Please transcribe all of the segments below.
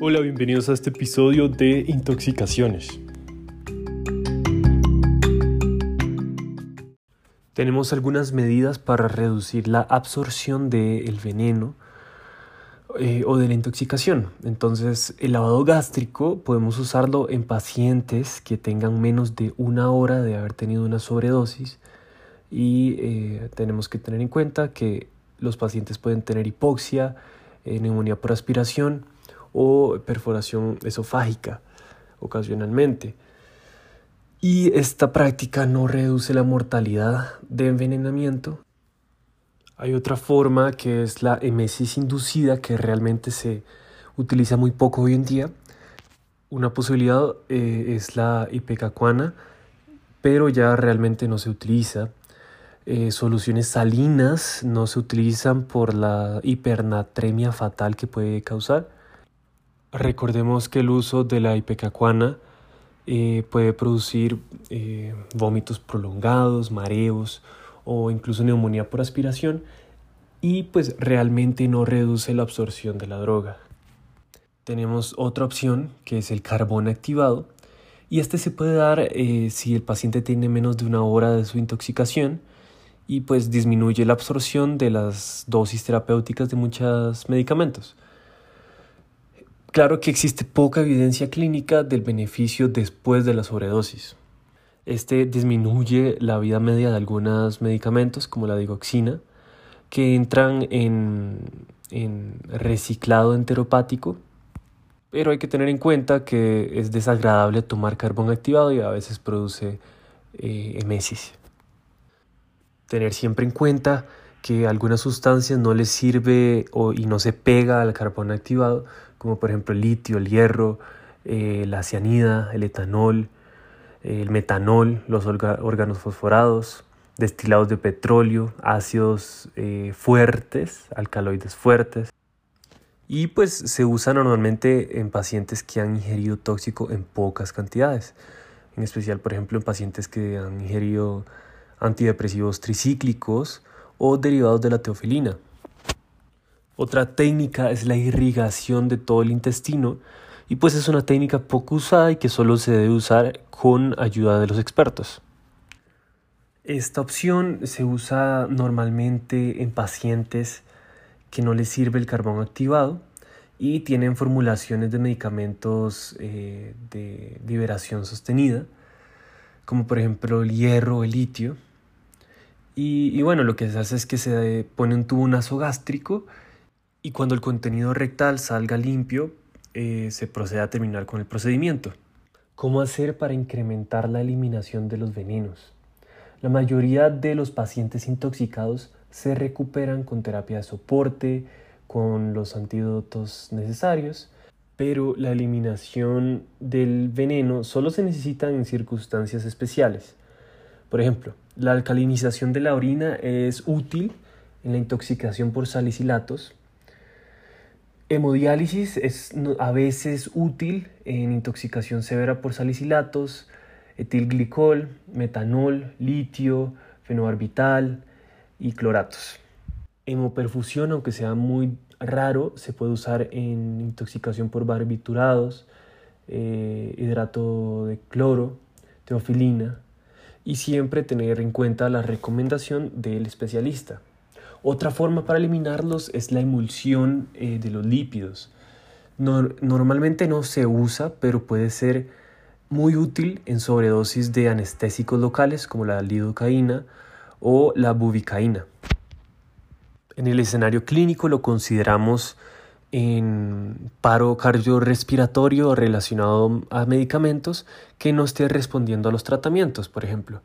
Hola, bienvenidos a este episodio de Intoxicaciones. Tenemos algunas medidas para reducir la absorción del veneno eh, o de la intoxicación. Entonces, el lavado gástrico podemos usarlo en pacientes que tengan menos de una hora de haber tenido una sobredosis y eh, tenemos que tener en cuenta que los pacientes pueden tener hipoxia, eh, neumonía por aspiración, o perforación esofágica ocasionalmente. Y esta práctica no reduce la mortalidad de envenenamiento. Hay otra forma que es la emesis inducida que realmente se utiliza muy poco hoy en día. Una posibilidad eh, es la ipecacuana, pero ya realmente no se utiliza. Eh, soluciones salinas no se utilizan por la hipernatremia fatal que puede causar. Recordemos que el uso de la ipecacuana eh, puede producir vómitos prolongados, mareos o incluso neumonía por aspiración y pues realmente no reduce la absorción de la droga. Tenemos otra opción que es el carbón activado y este se puede dar eh, si el paciente tiene menos de una hora de su intoxicación y pues disminuye la absorción de las dosis terapéuticas de muchos medicamentos. Claro que existe poca evidencia clínica del beneficio después de la sobredosis. Este disminuye la vida media de algunos medicamentos como la digoxina, que entran en, reciclado enteropático, pero hay que tener en cuenta que es desagradable tomar carbón activado y a veces produce eh, emesis. Tener siempre en cuenta que algunas sustancias no les sirve o, y no se pega al carbón activado, como por ejemplo el litio, el hierro, eh, la cianida, el etanol, el metanol, los órganos fosforados, destilados de petróleo, ácidos eh, fuertes, alcaloides fuertes. Y pues se usa normalmente en pacientes que han ingerido tóxico en pocas cantidades, en especial por ejemplo en pacientes que han ingerido antidepresivos tricíclicos o derivados de la teofilina. Otra técnica es la irrigación de todo el intestino y pues es una técnica poco usada y que solo se debe usar con ayuda de los expertos. Esta opción se usa normalmente en pacientes que no les sirve el carbón activado y tienen formulaciones de medicamentos eh, de liberación sostenida, como por ejemplo el hierro o el litio. Y, y, bueno, lo que se hace es que se pone un tubo nasogástrico y cuando el contenido rectal salga limpio, eh, se procede a terminar con el procedimiento. ¿Cómo hacer para incrementar la eliminación de los venenos? La mayoría de los pacientes intoxicados se recuperan con terapia de soporte, con los antídotos necesarios, pero la eliminación del veneno solo se necesita en circunstancias especiales. Por ejemplo, la alcalinización de la orina es útil en la intoxicación por salicilatos, Hemodiálisis es a veces útil en intoxicación severa por salicilatos, etilglicol, metanol, litio, fenobarbital y cloratos. Hemoperfusión, aunque sea muy raro, se puede usar en intoxicación por barbiturados, eh, hidrato de cloro, teofilina y siempre tener en cuenta la recomendación del especialista. Otra forma para eliminarlos es la emulsión eh, de los lípidos. normalmente no se usa, pero puede ser muy útil en sobredosis de anestésicos locales como la lidocaína o la bubicaína. En el escenario clínico lo consideramos en paro cardiorrespiratorio relacionado a medicamentos que no esté respondiendo a los tratamientos, por ejemplo.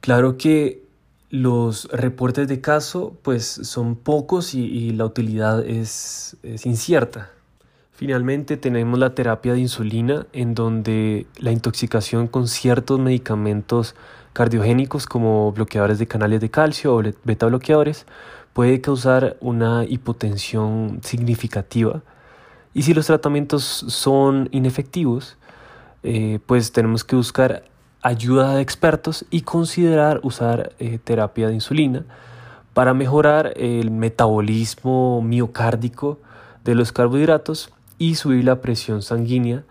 Claro que los reportes de caso pues son pocos y, la utilidad es, incierta. Finalmente tenemos la terapia de insulina en donde la intoxicación con ciertos medicamentos cardiogénicos como bloqueadores de canales de calcio o beta bloqueadores puede causar una hipotensión significativa y si los tratamientos son inefectivos eh, pues tenemos que buscar ayuda de expertos y considerar usar eh, terapia de insulina para mejorar el metabolismo miocárdico de los carbohidratos y subir la presión sanguínea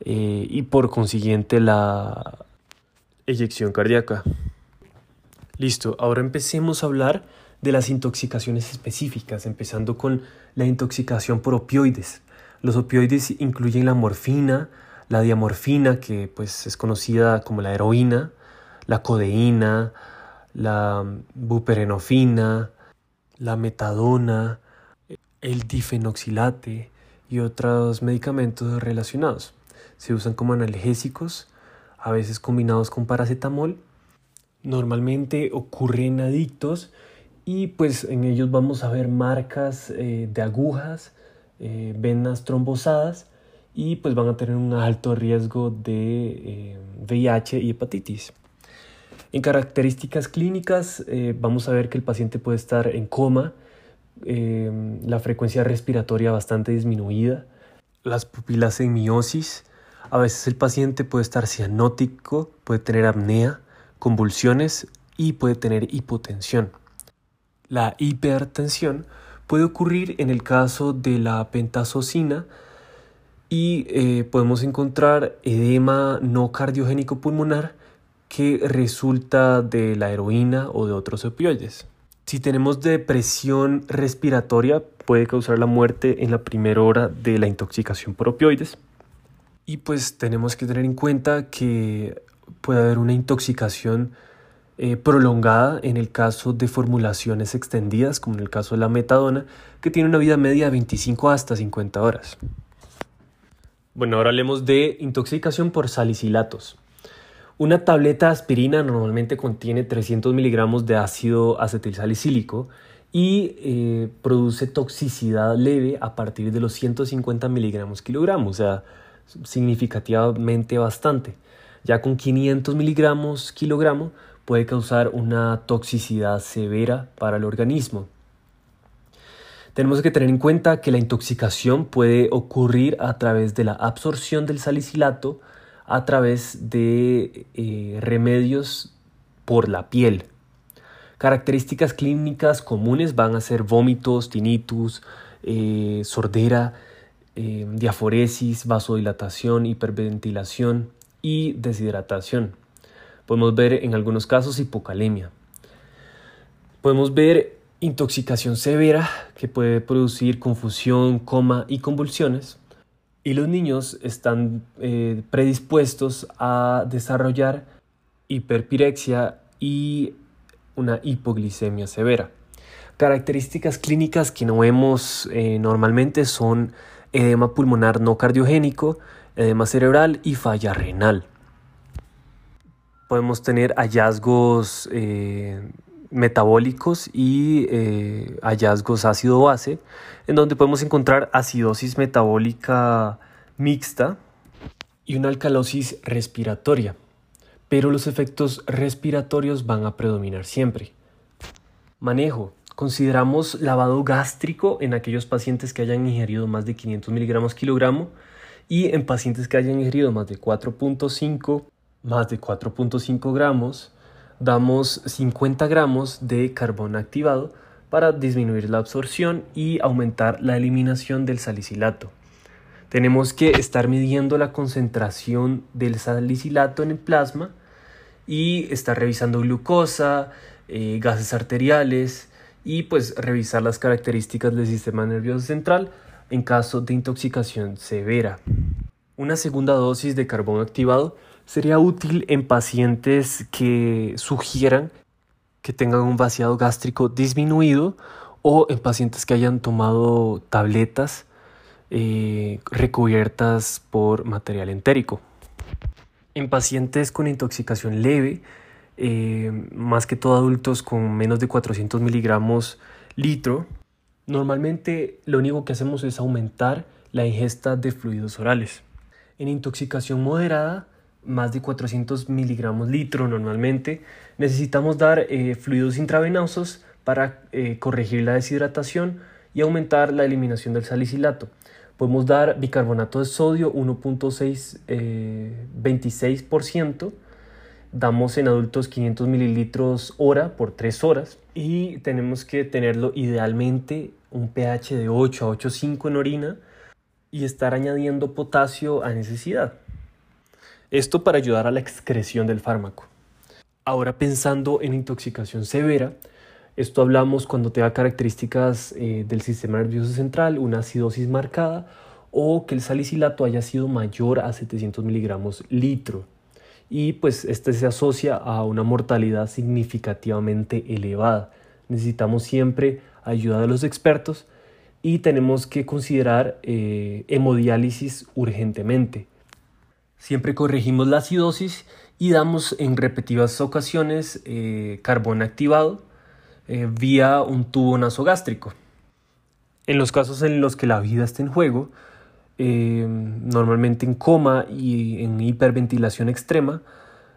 eh, y por consiguiente la eyección cardíaca. Listo, ahora empecemos a hablar de las intoxicaciones específicas, empezando con la intoxicación por opioides. Los opioides incluyen la morfina, la diamorfina, que pues es conocida como la heroína, la codeína, la buperenofina, la metadona, el difenoxilate y otros medicamentos relacionados. Se usan como analgésicos, a veces combinados con paracetamol. Normalmente ocurren adictos y pues en ellos vamos a ver marcas eh, de agujas, eh, venas trombosadas y pues van a tener un alto riesgo de VIH eh, y hepatitis. En características clínicas eh, vamos a ver que el paciente puede estar en coma, eh, la frecuencia respiratoria bastante disminuida, las pupilas en miosis, a veces el paciente puede estar cianótico, puede tener apnea, convulsiones y puede tener hipotensión. La hipertensión puede ocurrir en el caso de la pentazocina, y eh, podemos encontrar edema no cardiogénico pulmonar que resulta de la heroína o de otros opioides. Si tenemos depresión respiratoria puede causar la muerte en la primera hora de la intoxicación por opioides. Y pues tenemos que tener en cuenta que puede haber una intoxicación eh, prolongada en el caso de formulaciones extendidas, como en el caso de la metadona, que tiene una vida media de 25 hasta 50 horas. Bueno, ahora hablemos de intoxicación por salicilatos. Una tableta de aspirina normalmente contiene 300 miligramos de ácido acetilsalicílico y eh, produce toxicidad leve a partir de los 150 miligramos kilogramos, o sea, significativamente bastante. Ya con 500 miligramos kilogramo puede causar una toxicidad severa para el organismo. Tenemos que tener en cuenta que la intoxicación puede ocurrir a través de la absorción del salicilato a través de eh, remedios por la piel. Características clínicas comunes van a ser vómitos, tinnitus, eh, sordera, eh, diaforesis, vasodilatación, hiperventilación y deshidratación. Podemos ver en algunos casos hipocalemia. Podemos ver intoxicación severa que puede producir confusión, coma y convulsiones. Y los niños están eh, predispuestos a desarrollar hiperpirexia y una hipoglicemia severa. Características clínicas que no vemos eh, normalmente son edema pulmonar no cardiogénico, edema cerebral y falla renal. Podemos tener hallazgos eh, metabólicos y eh, hallazgos ácido-base, en donde podemos encontrar acidosis metabólica mixta y una alcalosis respiratoria, pero los efectos respiratorios van a predominar siempre. Manejo. Consideramos lavado gástrico en aquellos pacientes que hayan ingerido más de 500 miligramos kilogramo y en pacientes que hayan ingerido más de 4.5 más de 4.5 gramos damos 50 gramos de carbón activado para disminuir la absorción y aumentar la eliminación del salicilato. Tenemos que estar midiendo la concentración del salicilato en el plasma y estar revisando glucosa, eh, gases arteriales y pues revisar las características del sistema nervioso central en caso de intoxicación severa. Una segunda dosis de carbón activado sería útil en pacientes que sugieran que tengan un vaciado gástrico disminuido o en pacientes que hayan tomado tabletas eh, recubiertas por material entérico. En pacientes con intoxicación leve, eh, más que todo adultos con menos de 400 miligramos litro, normalmente lo único que hacemos es aumentar la ingesta de fluidos orales. En intoxicación moderada, más de 400 miligramos litro normalmente, necesitamos dar eh, fluidos intravenosos para eh, corregir la deshidratación y aumentar la eliminación del salicilato. Podemos dar bicarbonato de sodio 1.626%. Eh, Damos en adultos 500 mililitros hora por 3 horas y tenemos que tenerlo idealmente un pH de 8 a 8.5 en orina y estar añadiendo potasio a necesidad. Esto para ayudar a la excreción del fármaco. Ahora pensando en intoxicación severa, esto hablamos cuando te da características eh, del sistema nervioso central, una acidosis marcada o que el salicilato haya sido mayor a 700 miligramos litro. Y pues este se asocia a una mortalidad significativamente elevada. Necesitamos siempre ayuda de los expertos y tenemos que considerar eh, hemodiálisis urgentemente. Siempre corregimos la acidosis y damos en repetidas ocasiones eh, carbón activado eh, vía un tubo nasogástrico. En los casos en los que la vida está en juego, eh, normalmente en coma y en hiperventilación extrema,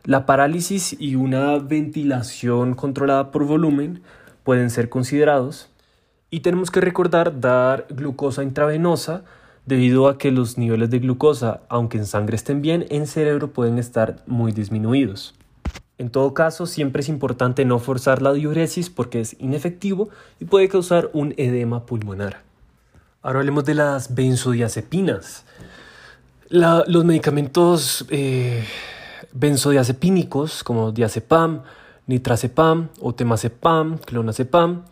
la parálisis y una ventilación controlada por volumen pueden ser considerados. Y tenemos que recordar dar glucosa intravenosa debido a que los niveles de glucosa, aunque en sangre estén bien, en cerebro pueden estar muy disminuidos. En todo caso, siempre es importante no forzar la diuresis porque es inefectivo y puede causar un edema pulmonar. Ahora hablemos de las benzodiazepinas. los medicamentos eh, benzodiazepínicos como diazepam, nitrazepam o temazepam, clonazepam,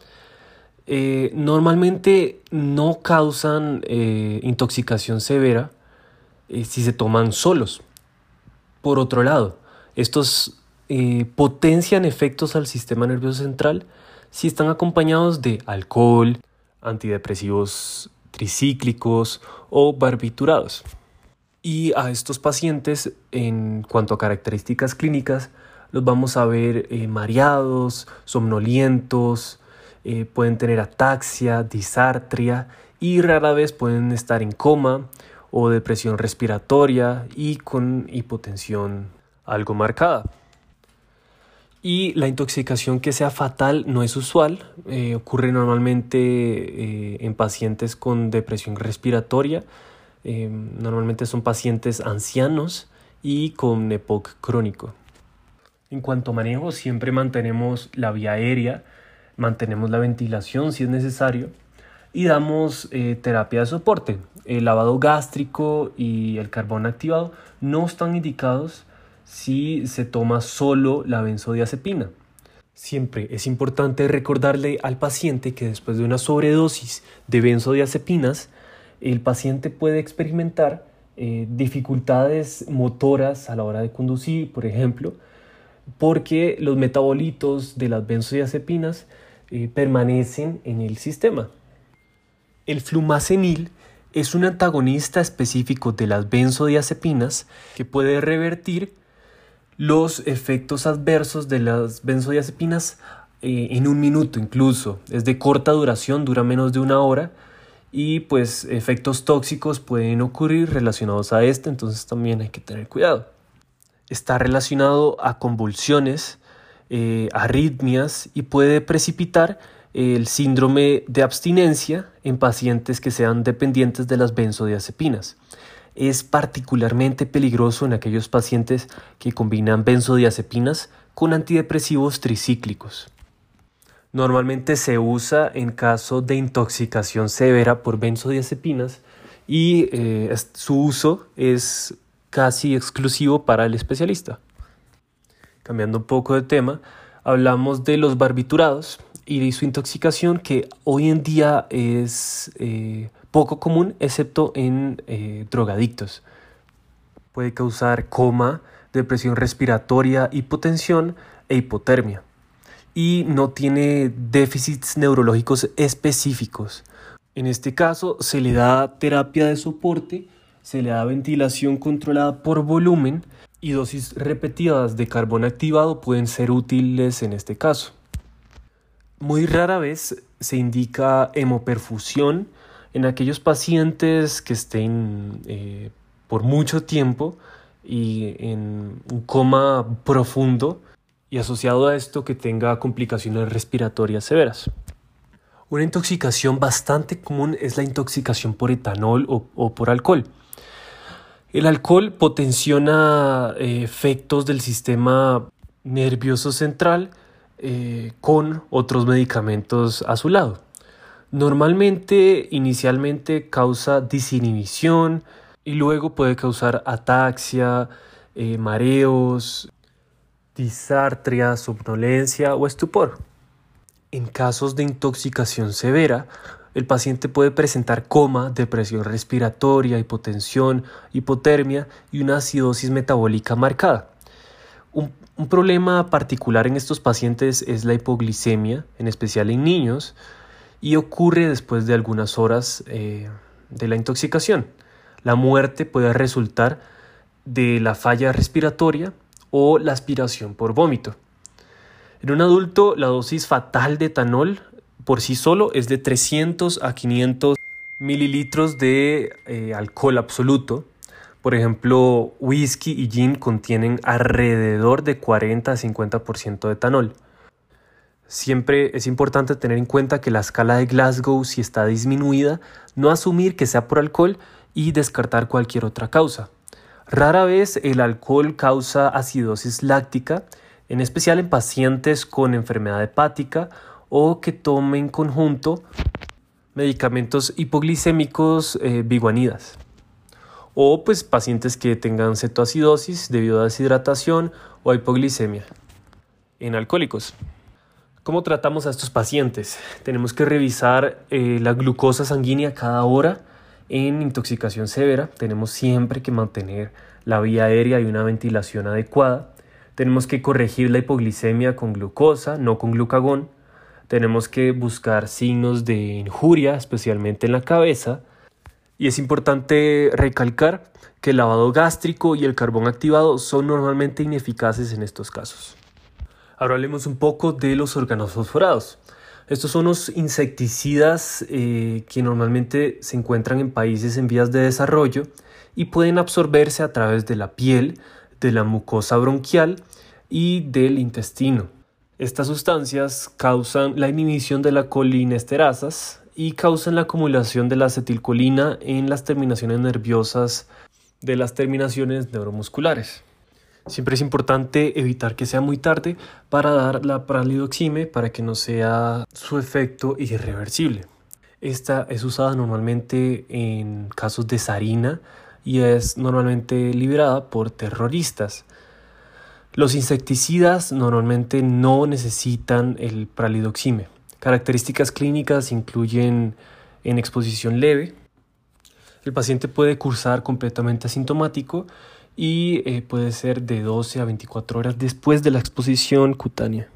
eh, normalmente no causan eh, intoxicación severa si se toman solos. Por otro lado, estos eh, potencian efectos al sistema nervioso central si están acompañados de alcohol, antidepresivos tricíclicos o barbiturados. Y a estos pacientes, en cuanto a características clínicas, los vamos a ver eh, mareados, somnolientos, eh, pueden tener ataxia, disartria y rara vez pueden estar en coma o depresión respiratoria y con hipotensión algo marcada. Y la intoxicación que sea fatal no es usual, eh, ocurre normalmente eh, en pacientes con depresión respiratoria, normalmente son pacientes ancianos y con EPOC crónico. En cuanto a manejo, siempre mantenemos la vía aérea, mantenemos la ventilación si es necesario y damos terapia de soporte. El lavado gástrico y el carbón activado no están indicados si se toma solo la benzodiazepina. Siempre es importante recordarle al paciente que después de una sobredosis de benzodiazepinas, el paciente puede experimentar eh, dificultades motoras a la hora de conducir, por ejemplo, porque los metabolitos de las benzodiazepinas eh, permanecen en el sistema. El flumacenil es un antagonista específico de las benzodiazepinas que puede revertir los efectos adversos de las benzodiazepinas eh, en un minuto incluso. Es de corta duración, dura menos de una hora y pues efectos tóxicos pueden ocurrir relacionados a este, entonces también hay que tener cuidado. Está relacionado a convulsiones, eh, arritmias y puede precipitar el síndrome de abstinencia en pacientes que sean dependientes de las benzodiazepinas es particularmente peligroso en aquellos pacientes que combinan benzodiazepinas con antidepresivos tricíclicos. Normalmente se usa en caso de intoxicación severa por benzodiazepinas y eh, su uso es casi exclusivo para el especialista. Cambiando un poco de tema, hablamos de los barbiturados y de su intoxicación que hoy en día es eh, poco común excepto en eh, drogadictos. Puede causar coma, depresión respiratoria, hipotensión e hipotermia. Y no tiene déficits neurológicos específicos. En este caso se le da terapia de soporte, se le da ventilación controlada por volumen y dosis repetidas de carbón activado pueden ser útiles en este caso. Muy rara vez se indica hemoperfusión en aquellos pacientes que estén eh, por mucho tiempo y en un coma profundo y asociado a esto que tenga complicaciones respiratorias severas. Una intoxicación bastante común es la intoxicación por etanol o, por alcohol. El alcohol potenciona eh, efectos del sistema nervioso central eh, con otros medicamentos a su lado. Normalmente, inicialmente causa disinhibición y luego puede causar ataxia, eh, mareos, disartria, somnolencia o estupor. En casos de intoxicación severa, el paciente puede presentar coma, depresión respiratoria, hipotensión, hipotermia y una acidosis metabólica marcada. Un, problema particular en estos pacientes es la hipoglicemia, en especial en niños, y ocurre después de algunas horas eh, de la intoxicación. La muerte puede resultar de la falla respiratoria o la aspiración por vómito. En un adulto, la dosis fatal de etanol por sí solo es de 300 a 500 mililitros de eh, alcohol absoluto. Por ejemplo, whisky y gin contienen alrededor de 40 a 50% de etanol. Siempre es importante tener en cuenta que la escala de Glasgow, si está disminuida, no asumir que sea por alcohol y descartar cualquier otra causa. Rara vez el alcohol causa acidosis láctica en especial en pacientes con enfermedad hepática o que tomen en conjunto medicamentos hipoglicémicos eh, biguanidas o pues pacientes que tengan cetoacidosis debido a deshidratación o hipoglicemia en alcohólicos. ¿Cómo tratamos a estos pacientes? Tenemos que revisar eh, la glucosa sanguínea cada hora en intoxicación severa. Tenemos siempre que mantener la vía aérea y una ventilación adecuada. Tenemos que corregir la hipoglicemia con glucosa, no con glucagón. Tenemos que buscar signos de injuria, especialmente en la cabeza. Y es importante recalcar que el lavado gástrico y el carbón activado son normalmente ineficaces en estos casos. Ahora hablemos un poco de los órganos fosforados. Estos son los insecticidas eh, que normalmente se encuentran en países en vías de desarrollo y pueden absorberse a través de la piel, de la mucosa bronquial y del intestino. Estas sustancias causan la inhibición de la colinesterasas y causan la acumulación de la acetilcolina en las terminaciones nerviosas de las terminaciones neuromusculares. Siempre es importante evitar que sea muy tarde para dar la pralidoxime para que no sea su efecto irreversible. Esta es usada normalmente en casos de sarina, y es normalmente liberada por terroristas. Los insecticidas normalmente no necesitan el pralidoxime. Características clínicas incluyen en exposición leve. El paciente puede cursar completamente asintomático y eh, puede ser de 12 a 24 horas después de la exposición cutánea.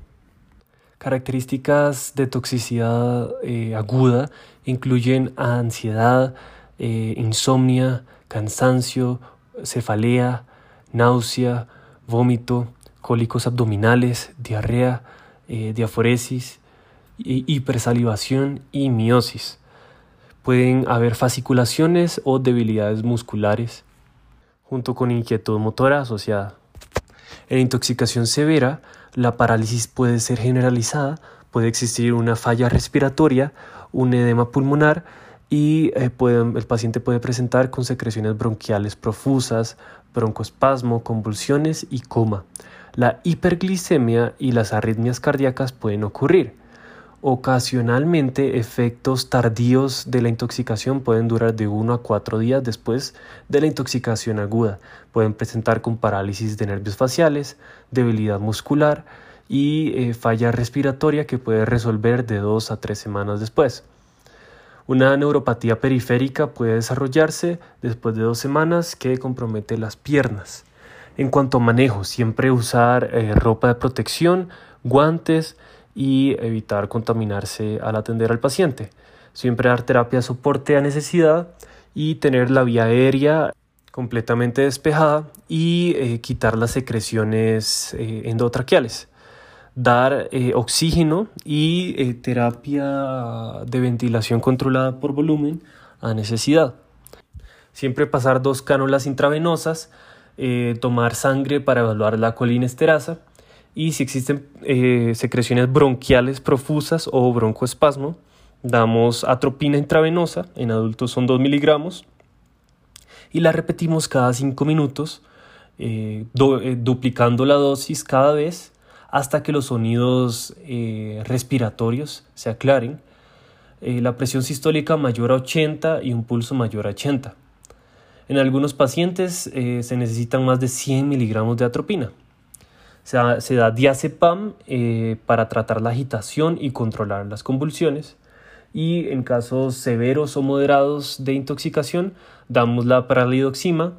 Características de toxicidad eh, aguda incluyen ansiedad, eh, insomnia, cansancio, cefalea, náusea, vómito, cólicos abdominales, diarrea, eh, diaforesis, hipersalivación y miosis. Pueden haber fasciculaciones o debilidades musculares, junto con inquietud motora asociada. En intoxicación severa, la parálisis puede ser generalizada, puede existir una falla respiratoria, un edema pulmonar, y eh, el paciente puede presentar con secreciones bronquiales profusas, broncoespasmo, convulsiones y coma. La hiperglicemia y las arritmias cardíacas pueden ocurrir. Ocasionalmente, efectos tardíos de la intoxicación pueden durar de 1 a 4 días después de la intoxicación aguda. Pueden presentar con parálisis de nervios faciales, debilidad muscular y eh, falla respiratoria que puede resolver de 2 a 3 semanas después. Una neuropatía periférica puede desarrollarse después de dos semanas que compromete las piernas. En cuanto a manejo, siempre usar eh, ropa de protección, guantes y evitar contaminarse al atender al paciente. Siempre dar terapia de soporte a necesidad y tener la vía aérea completamente despejada y eh, quitar las secreciones eh, endotraqueales dar eh, oxígeno y eh, terapia de ventilación controlada por volumen a necesidad. Siempre pasar dos cánulas intravenosas, eh, tomar sangre para evaluar la colinesterasa y si existen secreciones bronquiales profusas o broncoespasmo, damos atropina intravenosa, en adultos son 2 miligramos, y la repetimos cada 5 minutos, duplicando la dosis cada vez hasta que los sonidos eh, respiratorios se aclaren, la presión sistólica mayor a 80 y un pulso mayor a 80. En algunos pacientes se necesitan más de 100 miligramos de atropina. Se da, se da diazepam para tratar la agitación y controlar las convulsiones y en casos severos o moderados de intoxicación damos la paralidoxima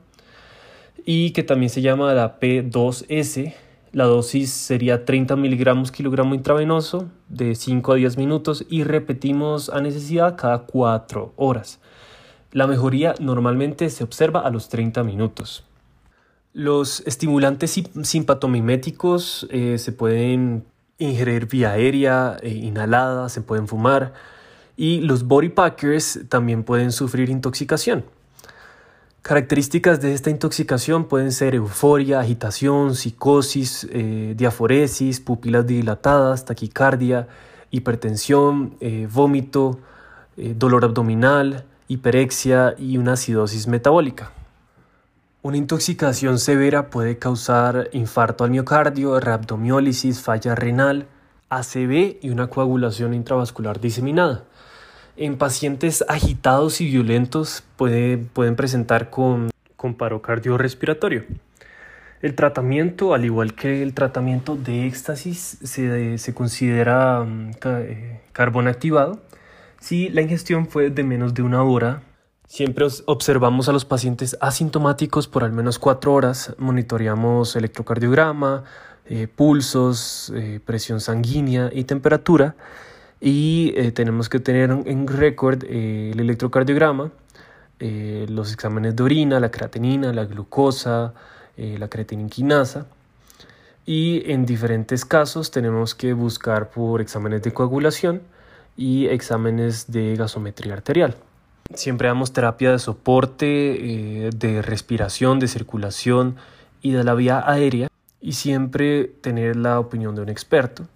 y que también se llama la P2S. La dosis sería 30 miligramos kilogramo intravenoso de 5 a 10 minutos y repetimos a necesidad cada 4 horas. La mejoría normalmente se observa a los 30 minutos. Los estimulantes simpatomiméticos eh, se pueden ingerir vía aérea, eh, inhalada, se pueden fumar y los body packers también pueden sufrir intoxicación. Características de esta intoxicación pueden ser euforia, agitación, psicosis, eh, diaforesis, pupilas dilatadas, taquicardia, hipertensión, eh, vómito, eh, dolor abdominal, hiperexia y una acidosis metabólica. Una intoxicación severa puede causar infarto al miocardio, rhabdomiólisis, falla renal, ACV y una coagulación intravascular diseminada. En pacientes agitados y violentos pueden presentar con, paro cardiorrespiratorio. El tratamiento, al igual que el tratamiento de éxtasis, se, considera mm, eh, carbón activado si la ingestión fue de menos de una hora. Siempre observamos a los pacientes asintomáticos por al menos cuatro horas, monitoreamos electrocardiograma, eh, pulsos, eh, presión sanguínea y temperatura y eh, tenemos que tener en récord eh, el electrocardiograma, eh, los exámenes de orina, la creatinina, la glucosa, la creatininquinasa y en diferentes casos tenemos que buscar por exámenes de coagulación y exámenes de gasometría arterial. Siempre damos terapia de soporte, de respiración, de circulación y de la vía aérea. Y siempre tener la opinión de un experto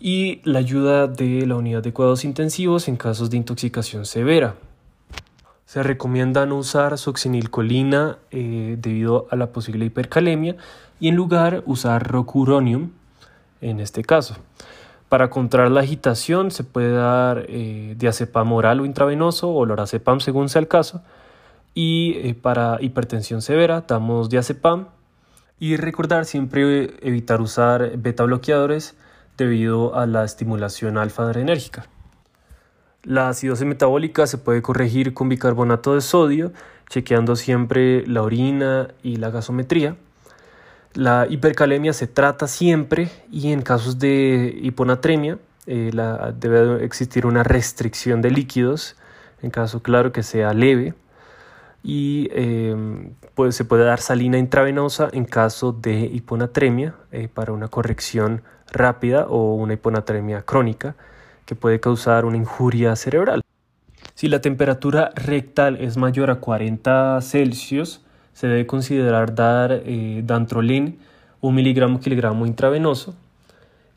y la ayuda de la unidad de cuidados intensivos en casos de intoxicación severa. Se recomienda no usar succinilcolina eh, debido a la posible hipercalemia y en lugar usar rocuronium en este caso. Para controlar la agitación se puede dar eh, diazepam oral o intravenoso o lorazepam según sea el caso. Y eh, para hipertensión severa damos diazepam. Y recordar siempre evitar usar beta bloqueadores debido a la estimulación alfa-adrenérgica. La acidosis metabólica se puede corregir con bicarbonato de sodio, chequeando siempre la orina y la gasometría. La hipercalemia se trata siempre y en casos de hiponatremia eh, debe existir una restricción de líquidos, en caso claro que sea leve, y em, pues, se puede dar salina intravenosa en caso de hiponatremia eh, para una corrección rápida o una hiponatremia crónica que puede causar una injuria cerebral. Si la temperatura rectal es mayor a 40 Celsius, se debe considerar dar eh, dantrolén, un miligramo kilogramo intravenoso,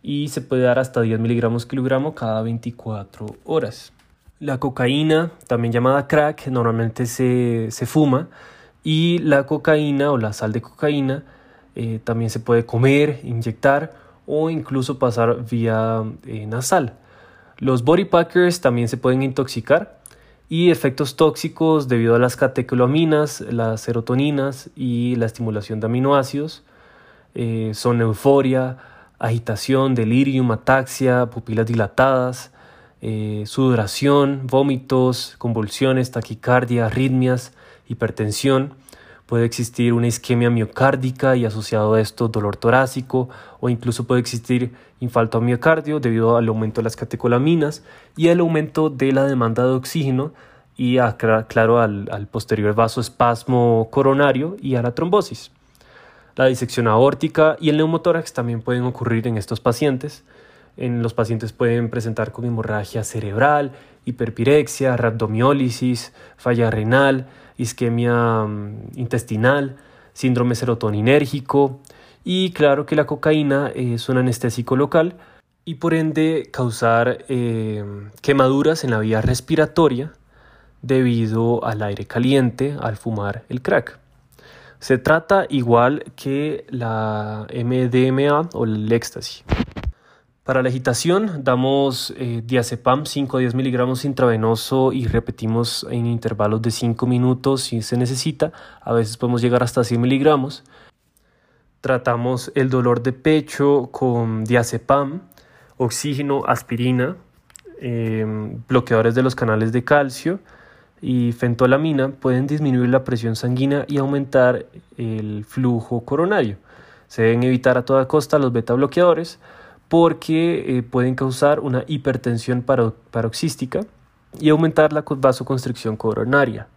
y se puede dar hasta 10 miligramos kilogramo cada 24 horas. La cocaína, también llamada crack, normalmente se, fuma, y la cocaína o la sal de cocaína eh, también se puede comer, inyectar o incluso pasar vía eh, nasal. Los body packers también se pueden intoxicar y efectos tóxicos debido a las catecolaminas, las serotoninas y la estimulación de aminoácidos eh, son euforia, agitación, delirium, ataxia, pupilas dilatadas, eh, sudoración, vómitos, convulsiones, taquicardia, arritmias, hipertensión, Puede existir una isquemia miocárdica y asociado a esto dolor torácico o incluso puede existir infarto a miocardio debido al aumento de las catecolaminas y el aumento de la demanda de oxígeno y claro al, al posterior vasoespasmo coronario y a la trombosis. La disección aórtica y el neumotórax también pueden ocurrir en estos pacientes. En los pacientes pueden presentar con hemorragia cerebral, hiperpirexia, rhabdomiólisis, falla renal, isquemia mm, intestinal, síndrome serotoninérgico y claro que la cocaína es un anestésico local y por ende causar eh, quemaduras en la vía respiratoria debido al aire caliente al fumar el crack. Se trata igual que la MDMA o el éxtasis. Para la agitación damos eh, diazepam 5 a 10 miligramos intravenoso y repetimos en intervalos de 5 minutos si se necesita. A veces podemos llegar hasta 100 miligramos. Tratamos el dolor de pecho con diazepam, oxígeno, aspirina, em, bloqueadores de los canales de calcio y fentolamina pueden disminuir la presión sanguínea y aumentar el flujo coronario. Se deben evitar a toda costa los beta bloqueadores porque eh, pueden causar una hipertensión paroxística y aumentar la vasoconstricción coronaria.